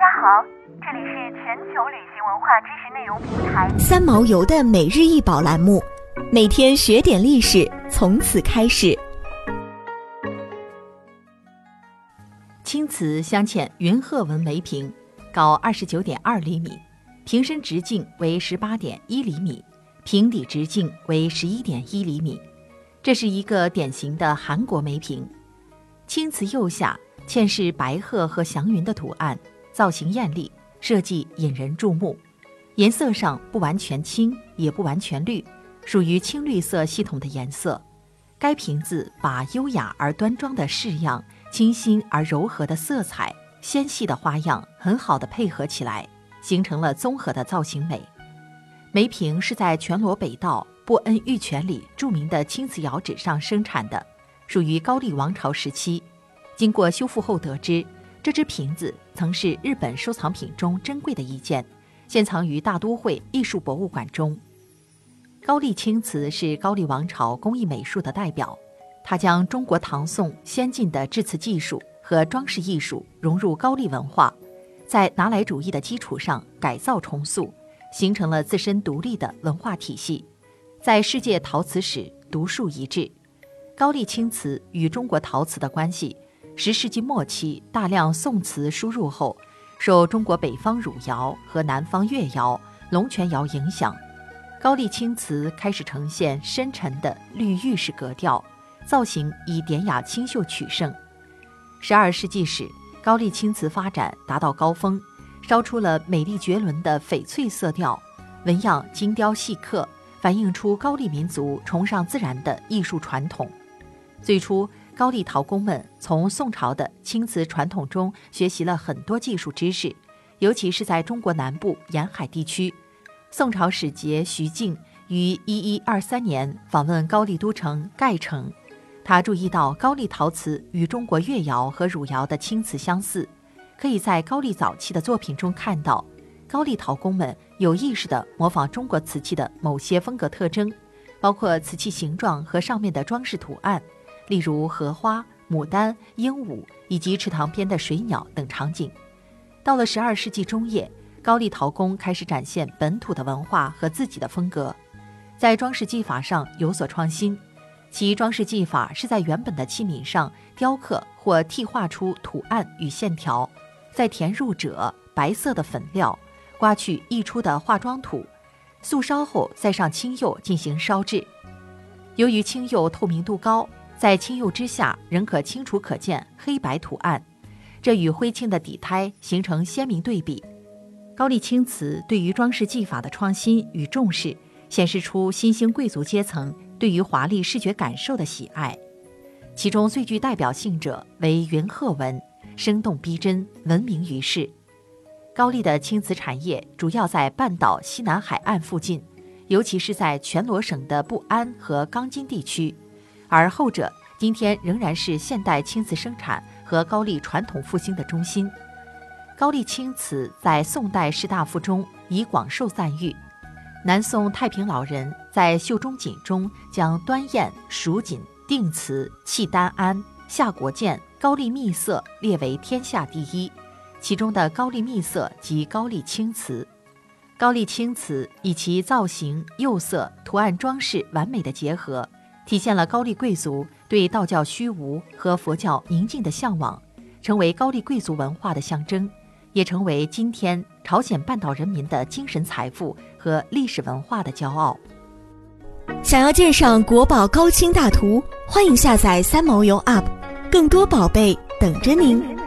家好，这里是全球旅行文化知识内容平台三毛游的每日一宝栏目，每天学点历史，从此开始。青瓷镶嵌云鹤纹梅瓶，高二十九点二厘米，瓶身直径为十八点一厘米，瓶底直径为十一点一厘米。这是一个典型的韩国梅瓶。青瓷釉下嵌饰白鹤和祥云的图案，造型艳丽，设计引人注目。颜色上不完全青，也不完全绿，属于青绿色系统的颜色。该瓶子把优雅而端庄的式样。清新而柔和的色彩，纤细的花样，很好的配合起来，形成了综合的造型美。梅瓶是在全罗北道布恩玉泉里著名的青瓷窑址上生产的，属于高丽王朝时期。经过修复后得知，这只瓶子曾是日本收藏品中珍贵的一件，现藏于大都会艺术博物馆中。高丽青瓷是高丽王朝工艺美术的代表。它将中国唐宋先进的制瓷技术和装饰艺术融入高丽文化，在拿来主义的基础上改造重塑，形成了自身独立的文化体系，在世界陶瓷史独树一帜。高丽青瓷与中国陶瓷的关系，十世纪末期大量宋瓷输入后，受中国北方汝窑和南方越窑、龙泉窑影响，高丽青瓷开始呈现深沉的绿玉式格调。造型以典雅清秀取胜。十二世纪时，高丽青瓷发展达到高峰，烧出了美丽绝伦的翡翠色调，纹样精雕细刻，反映出高丽民族崇尚自然的艺术传统。最初，高丽陶工们从宋朝的青瓷传统中学习了很多技术知识，尤其是在中国南部沿海地区。宋朝使节徐敬于一一二三年访问高丽都城盖城。他注意到高丽陶瓷与中国越窑和汝窑的青瓷相似，可以在高丽早期的作品中看到，高丽陶工们有意识地模仿中国瓷器的某些风格特征，包括瓷器形状和上面的装饰图案，例如荷花、牡丹、鹦鹉以及池塘边的水鸟等场景。到了十二世纪中叶，高丽陶工开始展现本土的文化和自己的风格，在装饰技法上有所创新。其装饰技法是在原本的器皿上雕刻或替画出图案与线条，再填入赭白色的粉料，刮去溢出的化妆土，素烧后再上青釉进行烧制。由于青釉透明度高，在青釉之下仍可清楚可见黑白图案，这与灰青的底胎形成鲜明对比。高丽青瓷对于装饰技法的创新与重视，显示出新兴贵族阶层。对于华丽视觉感受的喜爱，其中最具代表性者为云鹤纹，生动逼真，闻名于世。高丽的青瓷产业主要在半岛西南海岸附近，尤其是在全罗省的布安和钢筋地区，而后者今天仍然是现代青瓷生产和高丽传统复兴的中心。高丽青瓷在宋代士大夫中已广受赞誉。南宋太平老人在《袖中锦》中将端砚、蜀锦、定瓷、契丹安、夏国建、高丽秘色列为天下第一，其中的高丽秘色即高丽青瓷。高丽青瓷以其造型、釉色、图案装饰完美的结合，体现了高丽贵族对道教虚无和佛教宁静的向往，成为高丽贵族文化的象征。也成为今天朝鲜半岛人民的精神财富和历史文化的骄傲。想要鉴赏国宝高清大图，欢迎下载三毛游 App，更多宝贝等着您。